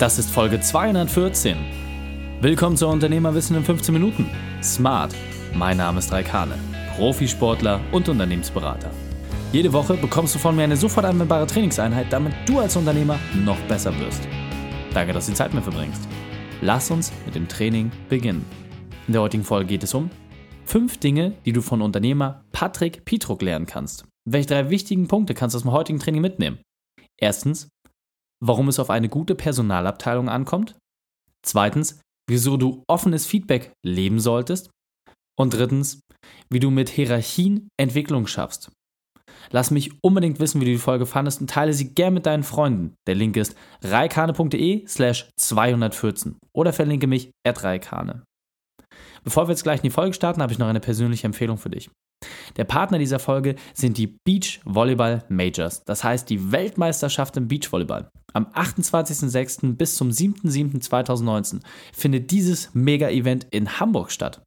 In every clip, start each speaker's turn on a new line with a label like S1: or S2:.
S1: Das ist Folge 214. Willkommen zu Unternehmerwissen in 15 Minuten. Smart. Mein Name ist Raikane, Profisportler und Unternehmensberater. Jede Woche bekommst du von mir eine sofort anwendbare Trainingseinheit, damit du als Unternehmer noch besser wirst. Danke, dass du die Zeit mit verbringst. Lass uns mit dem Training beginnen. In der heutigen Folge geht es um fünf Dinge, die du von Unternehmer Patrick Pietruck lernen kannst. Welche drei wichtigen Punkte kannst du aus dem heutigen Training mitnehmen? Erstens, warum es auf eine gute Personalabteilung ankommt. Zweitens, wieso du offenes Feedback leben solltest. Und drittens, wie du mit Hierarchien Entwicklung schaffst. Lass mich unbedingt wissen, wie du die Folge fandest und teile sie gern mit deinen Freunden. Der Link ist reikane.de slash 214 oder verlinke mich at reikane. Bevor wir jetzt gleich in die Folge starten, habe ich noch eine persönliche Empfehlung für dich. Der Partner dieser Folge sind die Beach Volleyball Majors, das heißt die Weltmeisterschaft im Beachvolleyball. Am 28.06. bis zum 7.07.2019 findet dieses Mega-Event in Hamburg statt.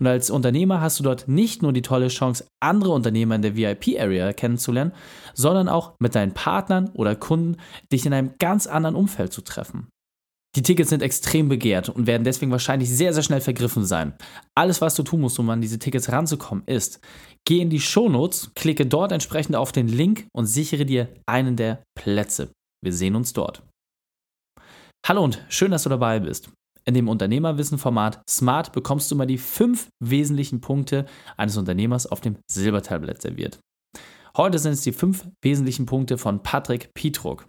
S1: Und als Unternehmer hast du dort nicht nur die tolle Chance, andere Unternehmer in der VIP-Area kennenzulernen, sondern auch mit deinen Partnern oder Kunden dich in einem ganz anderen Umfeld zu treffen. Die Tickets sind extrem begehrt und werden deswegen wahrscheinlich sehr, sehr schnell vergriffen sein. Alles, was du tun musst, um an diese Tickets ranzukommen, ist, geh in die Shownotes, klicke dort entsprechend auf den Link und sichere dir einen der Plätze. Wir sehen uns dort. Hallo und schön, dass du dabei bist. In dem Unternehmerwissen-Format Smart bekommst du mal die fünf wesentlichen Punkte eines Unternehmers auf dem Silbertablett serviert. Heute sind es die fünf wesentlichen Punkte von Patrick Pietruck.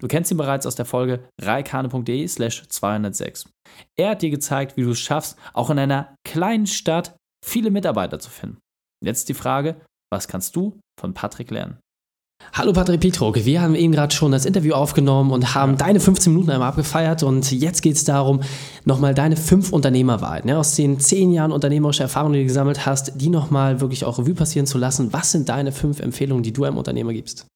S1: Du kennst ihn bereits aus der Folge reikane.de slash 206. Er hat dir gezeigt, wie du es schaffst, auch in einer kleinen Stadt viele Mitarbeiter zu finden. Jetzt die Frage, was kannst du von Patrick lernen?
S2: Hallo Patrick Pietrok, wir haben eben gerade schon das Interview aufgenommen und haben deine 15 Minuten einmal abgefeiert und jetzt geht es darum, nochmal deine fünf Unternehmerwahrheiten, ja, aus den zehn Jahren unternehmerischer Erfahrung, die du gesammelt hast, die nochmal wirklich auch Revue passieren zu lassen. Was sind deine fünf Empfehlungen, die du einem Unternehmer gibst?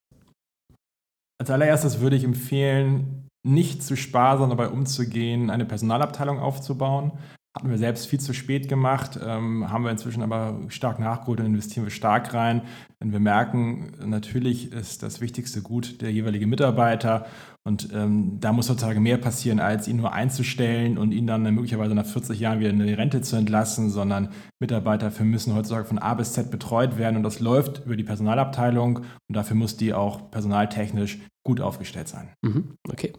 S3: Als allererstes würde ich empfehlen, nicht zu sparsam dabei umzugehen, eine Personalabteilung aufzubauen. Hatten wir selbst viel zu spät gemacht, ähm, haben wir inzwischen aber stark nachgeholt und investieren wir stark rein. Denn wir merken, natürlich ist das wichtigste Gut der jeweilige Mitarbeiter. Und ähm, da muss heutzutage mehr passieren, als ihn nur einzustellen und ihn dann möglicherweise nach 40 Jahren wieder in die Rente zu entlassen, sondern Mitarbeiter für müssen heutzutage von A bis Z betreut werden. Und das läuft über die Personalabteilung und dafür muss die auch personaltechnisch gut aufgestellt sein.
S2: Mhm, okay.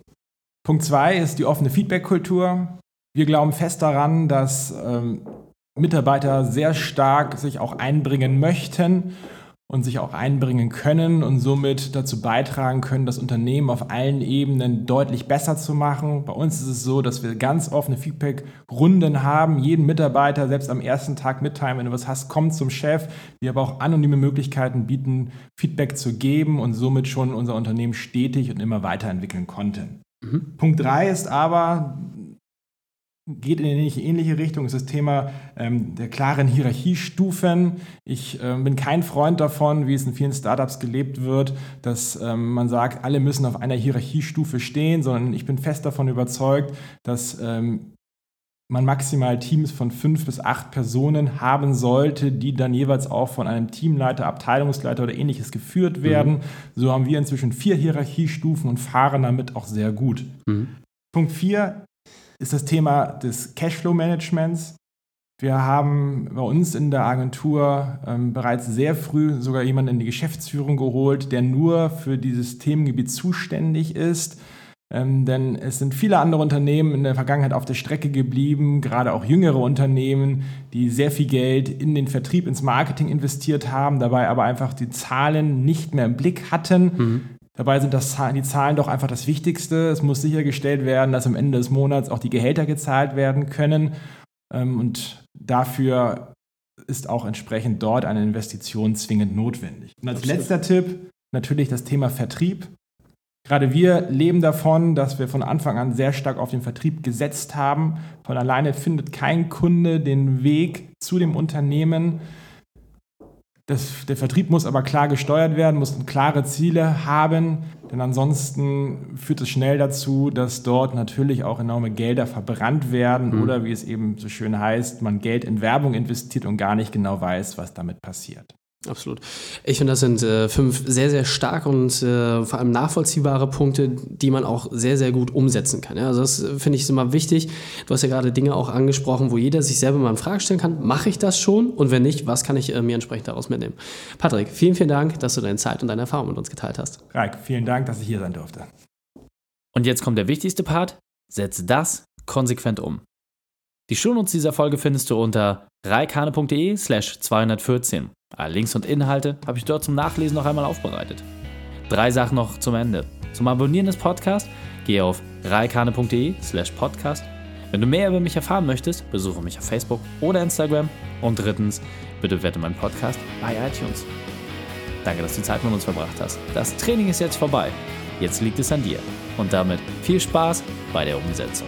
S3: Punkt zwei ist die offene Feedback-Kultur. Wir glauben fest daran, dass ähm, Mitarbeiter sehr stark sich auch einbringen möchten und sich auch einbringen können und somit dazu beitragen können, das Unternehmen auf allen Ebenen deutlich besser zu machen. Bei uns ist es so, dass wir ganz offene Feedback-Runden haben. Jeden Mitarbeiter selbst am ersten Tag mitteilen, wenn du was hast, komm zum Chef. Wir aber auch anonyme Möglichkeiten bieten, Feedback zu geben und somit schon unser Unternehmen stetig und immer weiterentwickeln konnten. Mhm. Punkt 3 ist aber, geht in eine ähnliche Richtung, ist das Thema ähm, der klaren Hierarchiestufen. Ich äh, bin kein Freund davon, wie es in vielen Startups gelebt wird, dass ähm, man sagt, alle müssen auf einer Hierarchiestufe stehen, sondern ich bin fest davon überzeugt, dass ähm, man maximal Teams von fünf bis acht Personen haben sollte, die dann jeweils auch von einem Teamleiter, Abteilungsleiter oder ähnliches geführt mhm. werden. Mhm. So haben wir inzwischen vier Hierarchiestufen und fahren damit auch sehr gut. Mhm. Punkt vier ist das Thema des Cashflow-Managements. Wir haben bei uns in der Agentur ähm, bereits sehr früh sogar jemanden in die Geschäftsführung geholt, der nur für dieses Themengebiet zuständig ist. Ähm, denn es sind viele andere Unternehmen in der Vergangenheit auf der Strecke geblieben, gerade auch jüngere Unternehmen, die sehr viel Geld in den Vertrieb, ins Marketing investiert haben, dabei aber einfach die Zahlen nicht mehr im Blick hatten. Mhm. Dabei sind das, die Zahlen doch einfach das Wichtigste. Es muss sichergestellt werden, dass am Ende des Monats auch die Gehälter gezahlt werden können. Ähm, und dafür ist auch entsprechend dort eine Investition zwingend notwendig. Und als Absolut. letzter Tipp natürlich das Thema Vertrieb. Gerade wir leben davon, dass wir von Anfang an sehr stark auf den Vertrieb gesetzt haben. Von alleine findet kein Kunde den Weg zu dem Unternehmen. Das, der Vertrieb muss aber klar gesteuert werden, muss klare Ziele haben, denn ansonsten führt es schnell dazu, dass dort natürlich auch enorme Gelder verbrannt werden mhm. oder wie es eben so schön heißt, man Geld in Werbung investiert und gar nicht genau weiß, was damit passiert.
S2: Absolut. Ich finde, das sind äh, fünf sehr, sehr starke und äh, vor allem nachvollziehbare Punkte, die man auch sehr, sehr gut umsetzen kann. Ja? Also das äh, finde ich immer wichtig. Du hast ja gerade Dinge auch angesprochen, wo jeder sich selber mal in Frage stellen kann, mache ich das schon? Und wenn nicht, was kann ich äh, mir entsprechend daraus mitnehmen? Patrick, vielen, vielen Dank, dass du deine Zeit und deine Erfahrung mit uns geteilt hast.
S3: Raik, vielen Dank, dass ich hier sein durfte.
S1: Und jetzt kommt der wichtigste Part. Setze das konsequent um. Die Shownotes dieser Folge findest du unter reikane.de slash 214. Alle Links und Inhalte habe ich dort zum Nachlesen noch einmal aufbereitet. Drei Sachen noch zum Ende. Zum Abonnieren des Podcasts gehe auf reikane.de slash podcast. Wenn du mehr über mich erfahren möchtest, besuche mich auf Facebook oder Instagram. Und drittens, bitte werte meinen Podcast bei iTunes. Danke, dass du Zeit mit uns verbracht hast. Das Training ist jetzt vorbei. Jetzt liegt es an dir. Und damit viel Spaß bei der Umsetzung.